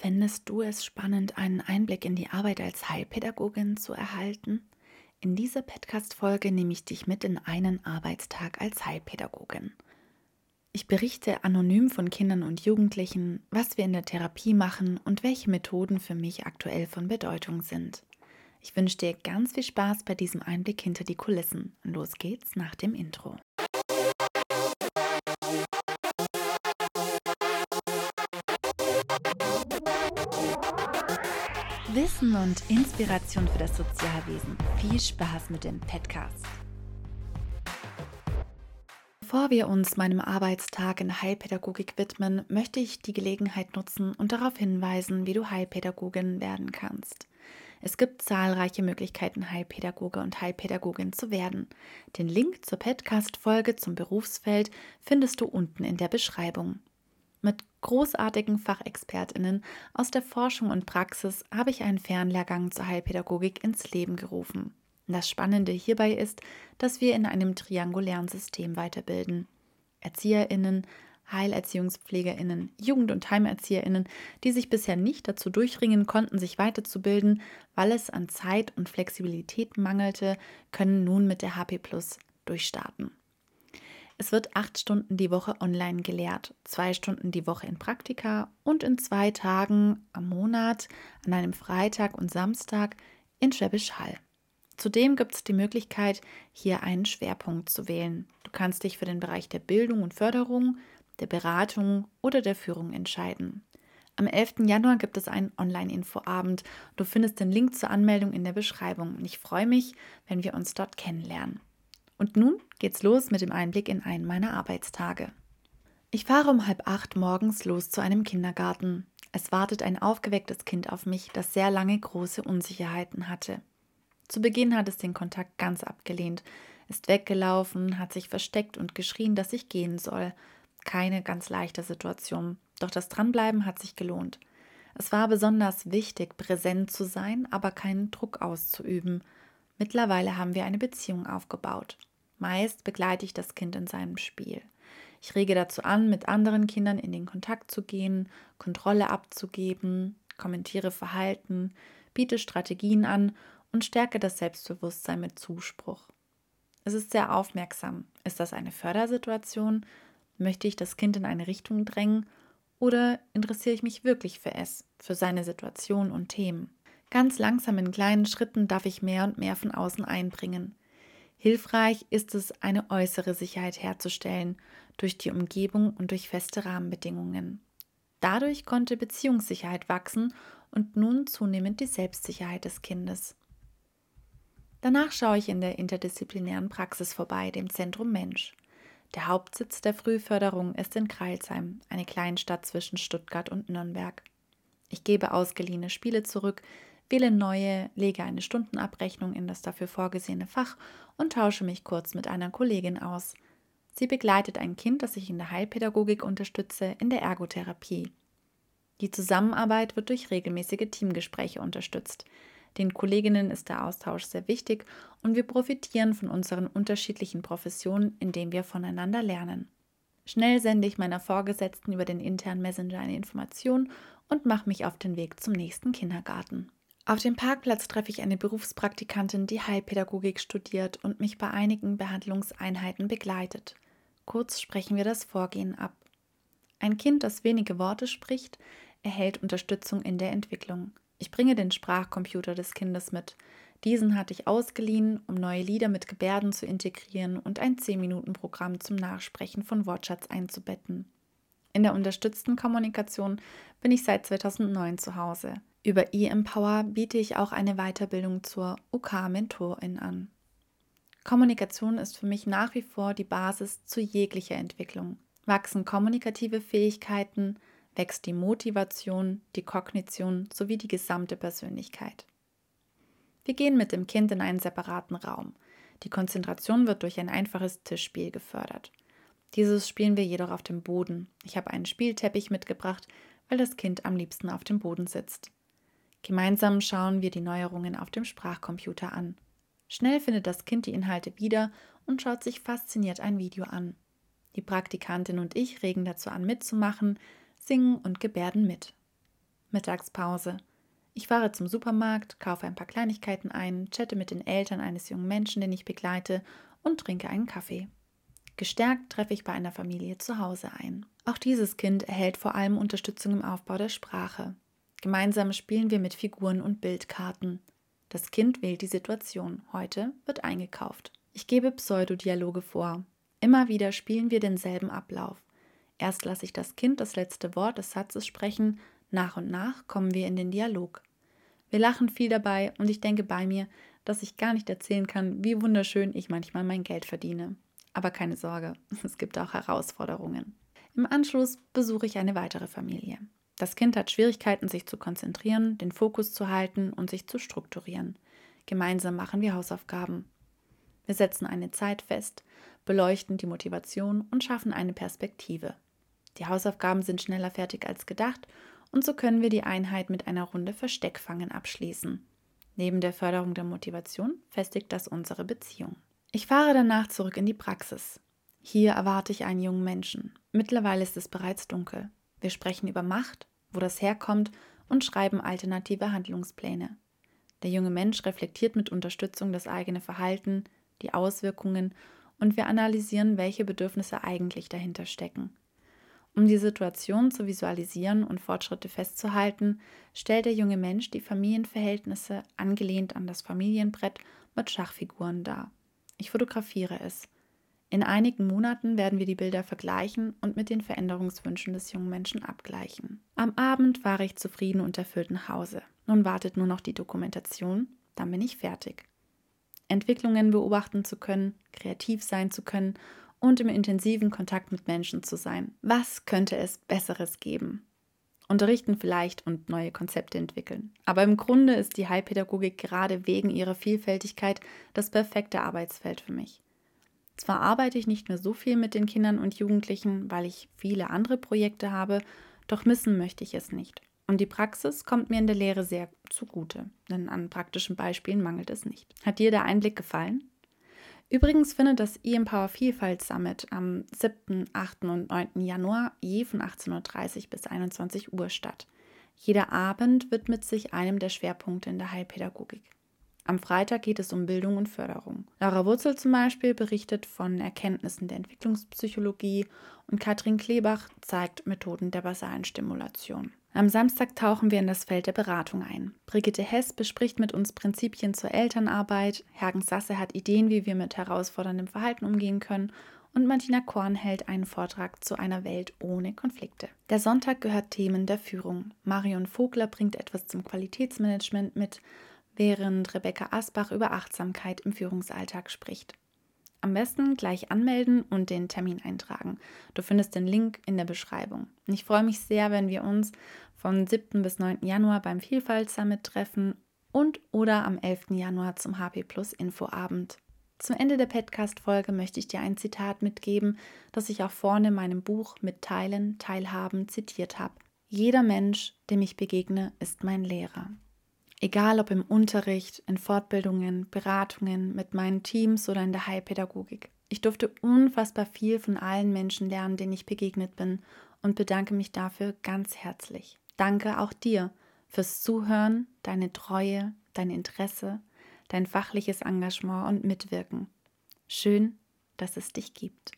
Fändest du es spannend, einen Einblick in die Arbeit als Heilpädagogin zu erhalten? In dieser Podcast-Folge nehme ich dich mit in einen Arbeitstag als Heilpädagogin. Ich berichte anonym von Kindern und Jugendlichen, was wir in der Therapie machen und welche Methoden für mich aktuell von Bedeutung sind. Ich wünsche dir ganz viel Spaß bei diesem Einblick hinter die Kulissen. Los geht's nach dem Intro. Wissen und Inspiration für das Sozialwesen. Viel Spaß mit dem Podcast. Bevor wir uns meinem Arbeitstag in Heilpädagogik widmen, möchte ich die Gelegenheit nutzen und darauf hinweisen, wie du Heilpädagogin werden kannst. Es gibt zahlreiche Möglichkeiten, Heilpädagoge und Heilpädagogin zu werden. Den Link zur Podcast-Folge zum Berufsfeld findest du unten in der Beschreibung. Mit großartigen Fachexpertinnen aus der Forschung und Praxis habe ich einen Fernlehrgang zur Heilpädagogik ins Leben gerufen. Das Spannende hierbei ist, dass wir in einem triangulären System weiterbilden. Erzieherinnen, Heilerziehungspflegerinnen, Jugend- und Heimerzieher*innen, die sich bisher nicht dazu durchringen konnten, sich weiterzubilden, weil es an Zeit und Flexibilität mangelte, können nun mit der HP Plus durchstarten. Es wird acht Stunden die Woche online gelehrt, zwei Stunden die Woche in Praktika und in zwei Tagen am Monat, an einem Freitag und Samstag in Schwäbisch Hall. Zudem gibt es die Möglichkeit, hier einen Schwerpunkt zu wählen. Du kannst dich für den Bereich der Bildung und Förderung, der Beratung oder der Führung entscheiden. Am 11. Januar gibt es einen Online-Infoabend. Du findest den Link zur Anmeldung in der Beschreibung. Ich freue mich, wenn wir uns dort kennenlernen. Und nun geht's los mit dem Einblick in einen meiner Arbeitstage. Ich fahre um halb acht morgens los zu einem Kindergarten. Es wartet ein aufgewecktes Kind auf mich, das sehr lange große Unsicherheiten hatte. Zu Beginn hat es den Kontakt ganz abgelehnt, ist weggelaufen, hat sich versteckt und geschrien, dass ich gehen soll. Keine ganz leichte Situation, doch das Dranbleiben hat sich gelohnt. Es war besonders wichtig, präsent zu sein, aber keinen Druck auszuüben. Mittlerweile haben wir eine Beziehung aufgebaut. Meist begleite ich das Kind in seinem Spiel. Ich rege dazu an, mit anderen Kindern in den Kontakt zu gehen, Kontrolle abzugeben, kommentiere Verhalten, biete Strategien an und stärke das Selbstbewusstsein mit Zuspruch. Es ist sehr aufmerksam. Ist das eine Fördersituation? Möchte ich das Kind in eine Richtung drängen? Oder interessiere ich mich wirklich für es, für seine Situation und Themen? Ganz langsam in kleinen Schritten darf ich mehr und mehr von außen einbringen. Hilfreich ist es, eine äußere Sicherheit herzustellen durch die Umgebung und durch feste Rahmenbedingungen. Dadurch konnte Beziehungssicherheit wachsen und nun zunehmend die Selbstsicherheit des Kindes. Danach schaue ich in der interdisziplinären Praxis vorbei, dem Zentrum Mensch. Der Hauptsitz der Frühförderung ist in Kreilsheim, eine Kleinstadt zwischen Stuttgart und Nürnberg. Ich gebe ausgeliehene Spiele zurück, wähle neue, lege eine Stundenabrechnung in das dafür vorgesehene Fach und tausche mich kurz mit einer Kollegin aus. Sie begleitet ein Kind, das ich in der Heilpädagogik unterstütze, in der Ergotherapie. Die Zusammenarbeit wird durch regelmäßige Teamgespräche unterstützt. Den Kolleginnen ist der Austausch sehr wichtig und wir profitieren von unseren unterschiedlichen Professionen, indem wir voneinander lernen. Schnell sende ich meiner Vorgesetzten über den internen Messenger eine Information und mache mich auf den Weg zum nächsten Kindergarten. Auf dem Parkplatz treffe ich eine Berufspraktikantin, die Heilpädagogik studiert und mich bei einigen Behandlungseinheiten begleitet. Kurz sprechen wir das Vorgehen ab. Ein Kind, das wenige Worte spricht, erhält Unterstützung in der Entwicklung. Ich bringe den Sprachcomputer des Kindes mit. Diesen hatte ich ausgeliehen, um neue Lieder mit Gebärden zu integrieren und ein 10-Minuten-Programm zum Nachsprechen von Wortschatz einzubetten. In der unterstützten Kommunikation bin ich seit 2009 zu Hause. Über eEmpower biete ich auch eine Weiterbildung zur UK-Mentorin an. Kommunikation ist für mich nach wie vor die Basis zu jeglicher Entwicklung. Wachsen kommunikative Fähigkeiten, wächst die Motivation, die Kognition sowie die gesamte Persönlichkeit. Wir gehen mit dem Kind in einen separaten Raum. Die Konzentration wird durch ein einfaches Tischspiel gefördert. Dieses spielen wir jedoch auf dem Boden. Ich habe einen Spielteppich mitgebracht, weil das Kind am liebsten auf dem Boden sitzt. Gemeinsam schauen wir die Neuerungen auf dem Sprachcomputer an. Schnell findet das Kind die Inhalte wieder und schaut sich fasziniert ein Video an. Die Praktikantin und ich regen dazu an, mitzumachen, singen und gebärden mit. Mittagspause. Ich fahre zum Supermarkt, kaufe ein paar Kleinigkeiten ein, chatte mit den Eltern eines jungen Menschen, den ich begleite, und trinke einen Kaffee. Gestärkt treffe ich bei einer Familie zu Hause ein. Auch dieses Kind erhält vor allem Unterstützung im Aufbau der Sprache. Gemeinsam spielen wir mit Figuren und Bildkarten. Das Kind wählt die Situation. Heute wird eingekauft. Ich gebe Pseudodialoge vor. Immer wieder spielen wir denselben Ablauf. Erst lasse ich das Kind das letzte Wort des Satzes sprechen, nach und nach kommen wir in den Dialog. Wir lachen viel dabei und ich denke bei mir, dass ich gar nicht erzählen kann, wie wunderschön ich manchmal mein Geld verdiene. Aber keine Sorge, es gibt auch Herausforderungen. Im Anschluss besuche ich eine weitere Familie. Das Kind hat Schwierigkeiten, sich zu konzentrieren, den Fokus zu halten und sich zu strukturieren. Gemeinsam machen wir Hausaufgaben. Wir setzen eine Zeit fest, beleuchten die Motivation und schaffen eine Perspektive. Die Hausaufgaben sind schneller fertig als gedacht und so können wir die Einheit mit einer Runde Versteckfangen abschließen. Neben der Förderung der Motivation festigt das unsere Beziehung. Ich fahre danach zurück in die Praxis. Hier erwarte ich einen jungen Menschen. Mittlerweile ist es bereits dunkel. Wir sprechen über Macht, wo das herkommt und schreiben alternative Handlungspläne. Der junge Mensch reflektiert mit Unterstützung das eigene Verhalten, die Auswirkungen und wir analysieren, welche Bedürfnisse eigentlich dahinter stecken. Um die Situation zu visualisieren und Fortschritte festzuhalten, stellt der junge Mensch die Familienverhältnisse angelehnt an das Familienbrett mit Schachfiguren dar. Ich fotografiere es. In einigen Monaten werden wir die Bilder vergleichen und mit den Veränderungswünschen des jungen Menschen abgleichen. Am Abend fahre ich zufrieden und erfüllt nach Hause. Nun wartet nur noch die Dokumentation, dann bin ich fertig. Entwicklungen beobachten zu können, kreativ sein zu können und im intensiven Kontakt mit Menschen zu sein. Was könnte es Besseres geben? Unterrichten vielleicht und neue Konzepte entwickeln. Aber im Grunde ist die Heilpädagogik gerade wegen ihrer Vielfältigkeit das perfekte Arbeitsfeld für mich. Zwar arbeite ich nicht mehr so viel mit den Kindern und Jugendlichen, weil ich viele andere Projekte habe, doch missen möchte ich es nicht. Und die Praxis kommt mir in der Lehre sehr zugute, denn an praktischen Beispielen mangelt es nicht. Hat dir der Einblick gefallen? Übrigens findet das E-Empower Vielfalt Summit am 7., 8. und 9. Januar je von 18.30 Uhr bis 21 Uhr statt. Jeder Abend widmet sich einem der Schwerpunkte in der Heilpädagogik. Am Freitag geht es um Bildung und Förderung. Laura Wurzel zum Beispiel berichtet von Erkenntnissen der Entwicklungspsychologie und Katrin Klebach zeigt Methoden der basalen Stimulation. Am Samstag tauchen wir in das Feld der Beratung ein. Brigitte Hess bespricht mit uns Prinzipien zur Elternarbeit, Hergen Sasse hat Ideen, wie wir mit herausforderndem Verhalten umgehen können und Martina Korn hält einen Vortrag zu einer Welt ohne Konflikte. Der Sonntag gehört Themen der Führung. Marion Vogler bringt etwas zum Qualitätsmanagement mit, während Rebecca Asbach über Achtsamkeit im Führungsalltag spricht. Am besten gleich anmelden und den Termin eintragen. Du findest den Link in der Beschreibung. Ich freue mich sehr, wenn wir uns vom 7. bis 9. Januar beim Vielfalt Summit treffen und oder am 11. Januar zum HP Plus Infoabend. Zum Ende der Podcast-Folge möchte ich dir ein Zitat mitgeben, das ich auch vorne in meinem Buch Mitteilen, Teilhaben zitiert habe. Jeder Mensch, dem ich begegne, ist mein Lehrer. Egal ob im Unterricht, in Fortbildungen, Beratungen, mit meinen Teams oder in der Heilpädagogik. Ich durfte unfassbar viel von allen Menschen lernen, denen ich begegnet bin und bedanke mich dafür ganz herzlich. Danke auch dir fürs Zuhören, deine Treue, dein Interesse, dein fachliches Engagement und Mitwirken. Schön, dass es dich gibt.